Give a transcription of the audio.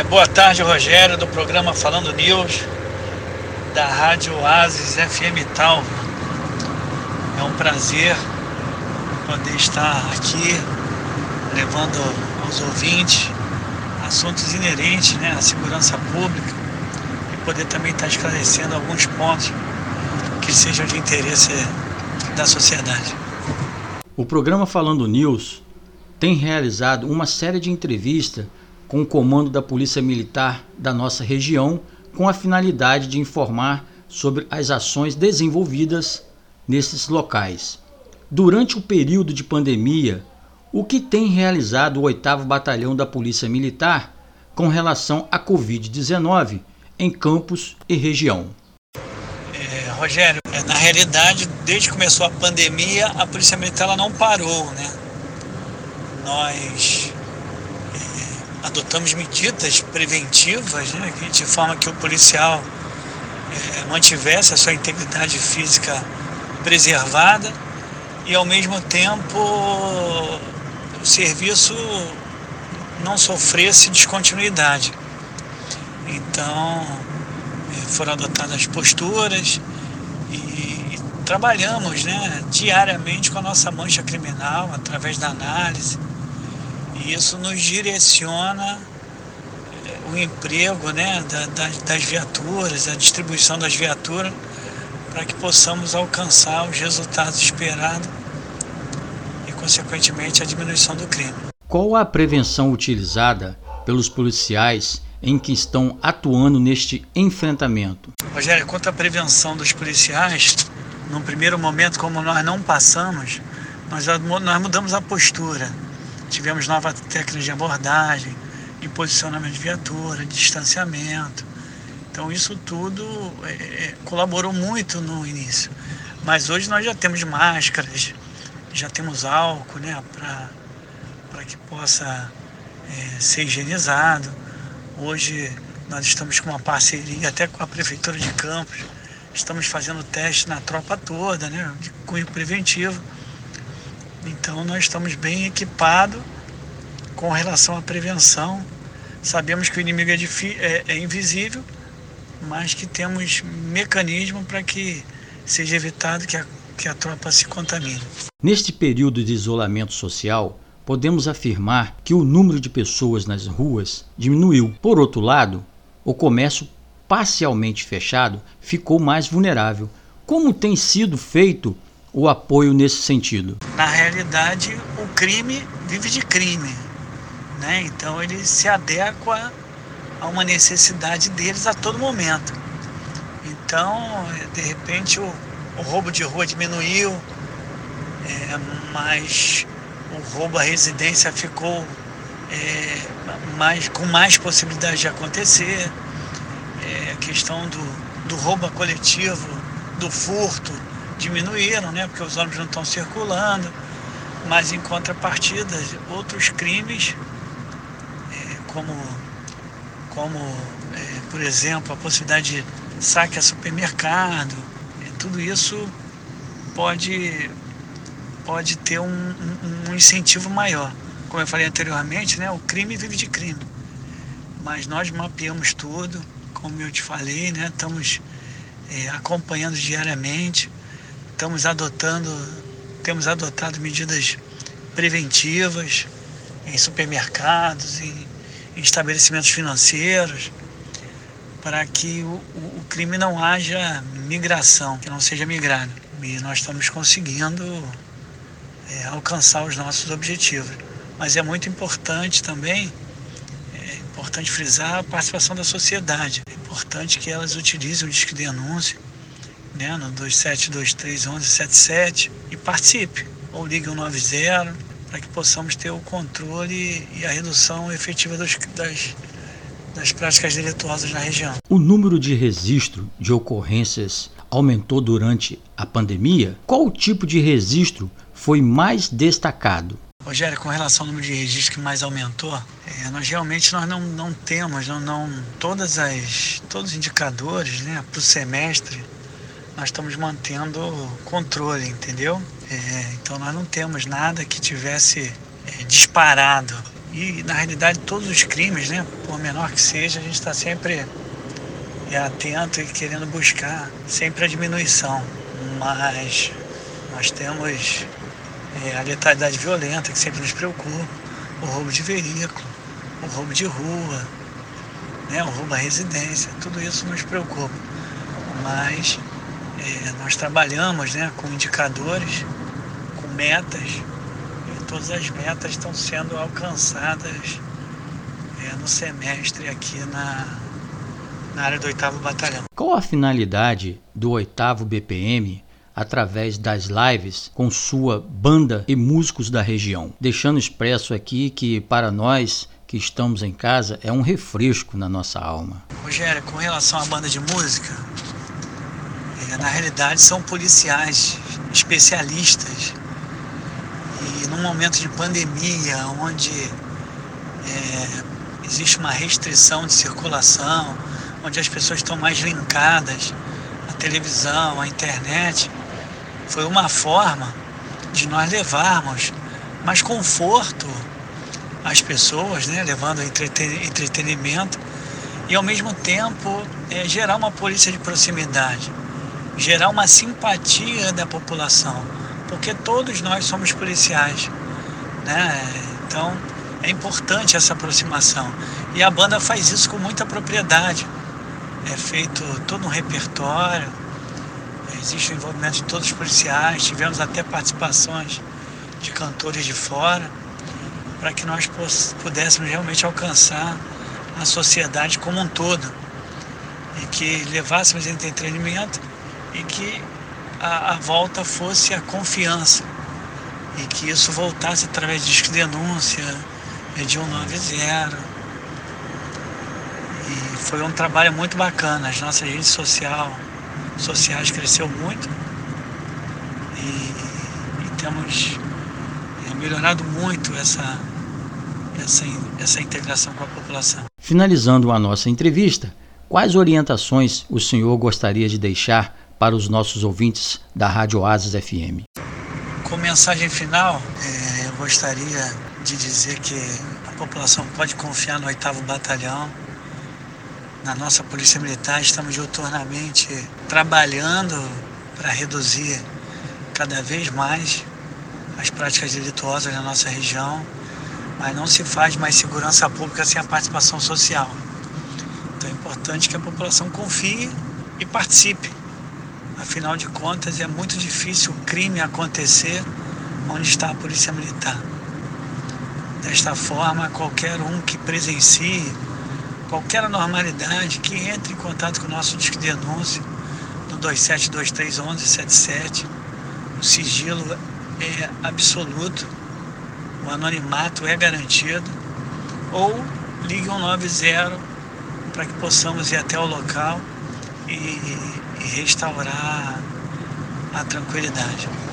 É, boa tarde, Rogério, do programa Falando News, da Rádio Oasis FM Tal. É um prazer poder estar aqui levando aos ouvintes assuntos inerentes né, à segurança pública e poder também estar esclarecendo alguns pontos que sejam de interesse da sociedade. O programa Falando News tem realizado uma série de entrevistas com o comando da Polícia Militar da nossa região, com a finalidade de informar sobre as ações desenvolvidas nesses locais. Durante o período de pandemia, o que tem realizado o 8 Batalhão da Polícia Militar com relação à Covid-19 em campos e região? É, Rogério, é, na realidade, desde que começou a pandemia, a Polícia Militar ela não parou, né? Nós adotamos medidas preventivas, né? De forma que o policial é, mantivesse a sua integridade física preservada e ao mesmo tempo o serviço não sofresse descontinuidade. Então é, foram adotadas posturas e, e trabalhamos né, diariamente com a nossa mancha criminal através da análise. E isso nos direciona é, o emprego né, da, das, das viaturas, a distribuição das viaturas, para que possamos alcançar os resultados esperados consequentemente, a diminuição do crime. Qual a prevenção utilizada pelos policiais em que estão atuando neste enfrentamento? Rogério, quanto à prevenção dos policiais, no primeiro momento, como nós não passamos, nós, nós mudamos a postura. Tivemos nova técnica de abordagem, de posicionamento de viatura, de distanciamento. Então isso tudo é, é colaborou muito no início. Mas hoje nós já temos máscaras, já temos álcool né, para que possa é, ser higienizado. Hoje nós estamos com uma parceria até com a Prefeitura de Campos. Estamos fazendo teste na tropa toda, né, de cunho preventivo. Então nós estamos bem equipados com relação à prevenção. Sabemos que o inimigo é, é, é invisível, mas que temos mecanismo para que seja evitado que a que a tropa se contamine. Neste período de isolamento social, podemos afirmar que o número de pessoas nas ruas diminuiu. Por outro lado, o comércio parcialmente fechado ficou mais vulnerável. Como tem sido feito o apoio nesse sentido? Na realidade, o crime vive de crime, né? Então ele se adequa a uma necessidade deles a todo momento. Então, de repente, o o roubo de rua diminuiu, é, mas o roubo à residência ficou é, mais, com mais possibilidade de acontecer. É, a questão do, do roubo coletivo, do furto, diminuíram, né? Porque os ônibus não estão circulando. Mas em contrapartida, outros crimes, é, como, como é, por exemplo, a possibilidade de saque a supermercado, tudo isso pode, pode ter um, um, um, incentivo maior. Como eu falei anteriormente, né, o crime vive de crime. Mas nós mapeamos tudo, como eu te falei, né, estamos é, acompanhando diariamente, estamos adotando, temos adotado medidas preventivas em supermercados, em, em estabelecimentos financeiros, para que o, o, crime não haja migração, que não seja migrado. E nós estamos conseguindo é, alcançar os nossos objetivos. Mas é muito importante também, é importante frisar a participação da sociedade. É importante que elas utilizem o disco de denúncia né, no 2723 1177 e participe. Ou ligue o 90 para que possamos ter o controle e a redução efetiva das, das das práticas delituosas na região. O número de registro de ocorrências aumentou durante a pandemia? Qual tipo de registro foi mais destacado? Rogério, com relação ao número de registros que mais aumentou, é, nós realmente nós não, não temos, não, não, todas as, todos os indicadores né, para o semestre, nós estamos mantendo controle, entendeu? É, então nós não temos nada que tivesse é, disparado E na realidade todos os crimes, né, por menor que seja, a gente está sempre é, atento e querendo buscar sempre a diminuição. Mas nós temos é, a letalidade violenta que sempre nos preocupa, o roubo de veículo, o roubo de rua, né, o roubo à residência, tudo isso nos preocupa. Mas é, nós trabalhamos né, com indicadores, com metas, e todas as metas estão sendo alcançadas é, no semestre aqui na, na área do 8 Batalhão. Qual a finalidade do 8 BPM através das lives com sua banda e músicos da região? Deixando expresso aqui que para nós que estamos em casa é um refresco na nossa alma. Rogério, com relação à banda de música, na realidade são policiais especialistas e num momento de pandemia onde é, existe uma restrição de circulação, onde as pessoas estão mais linkadas à televisão, à internet, foi uma forma de nós levarmos mais conforto às pessoas, né? levando entretenimento e ao mesmo tempo é, gerar uma polícia de proximidade, gerar uma simpatia da população, porque todos nós somos policiais, né? Então é importante essa aproximação. E a banda faz isso com muita propriedade. É feito todo um repertório, existe o envolvimento de todos os policiais, tivemos até participações de cantores de fora, para que nós pudéssemos realmente alcançar a sociedade como um todo. E que levássemos entretenimento e que a, a volta fosse a confiança e que isso voltasse através de denúncia, de 190 foi um trabalho muito bacana. As nossas redes social, sociais cresceu muito e, e temos é, melhorado muito essa, essa, essa integração com a população. Finalizando a nossa entrevista, quais orientações o senhor gostaria de deixar para os nossos ouvintes da Rádio Oasis FM? Com mensagem final, é, eu gostaria de dizer que a população pode confiar no 8 Batalhão, na nossa Polícia Militar estamos diuturnamente trabalhando para reduzir cada vez mais as práticas delituosas na nossa região, mas não se faz mais segurança pública sem a participação social. Então é importante que a população confie e participe. Afinal de contas, é muito difícil o crime acontecer onde está a Polícia Militar. Desta forma, qualquer um que presencie qualquer anormalidade, que entre em contato com o nosso disco de denúncia no 27231177. O sigilo é absoluto, o anonimato é garantido. Ou ligue 190 para que possamos ir até o local e, e restaurar a tranquilidade.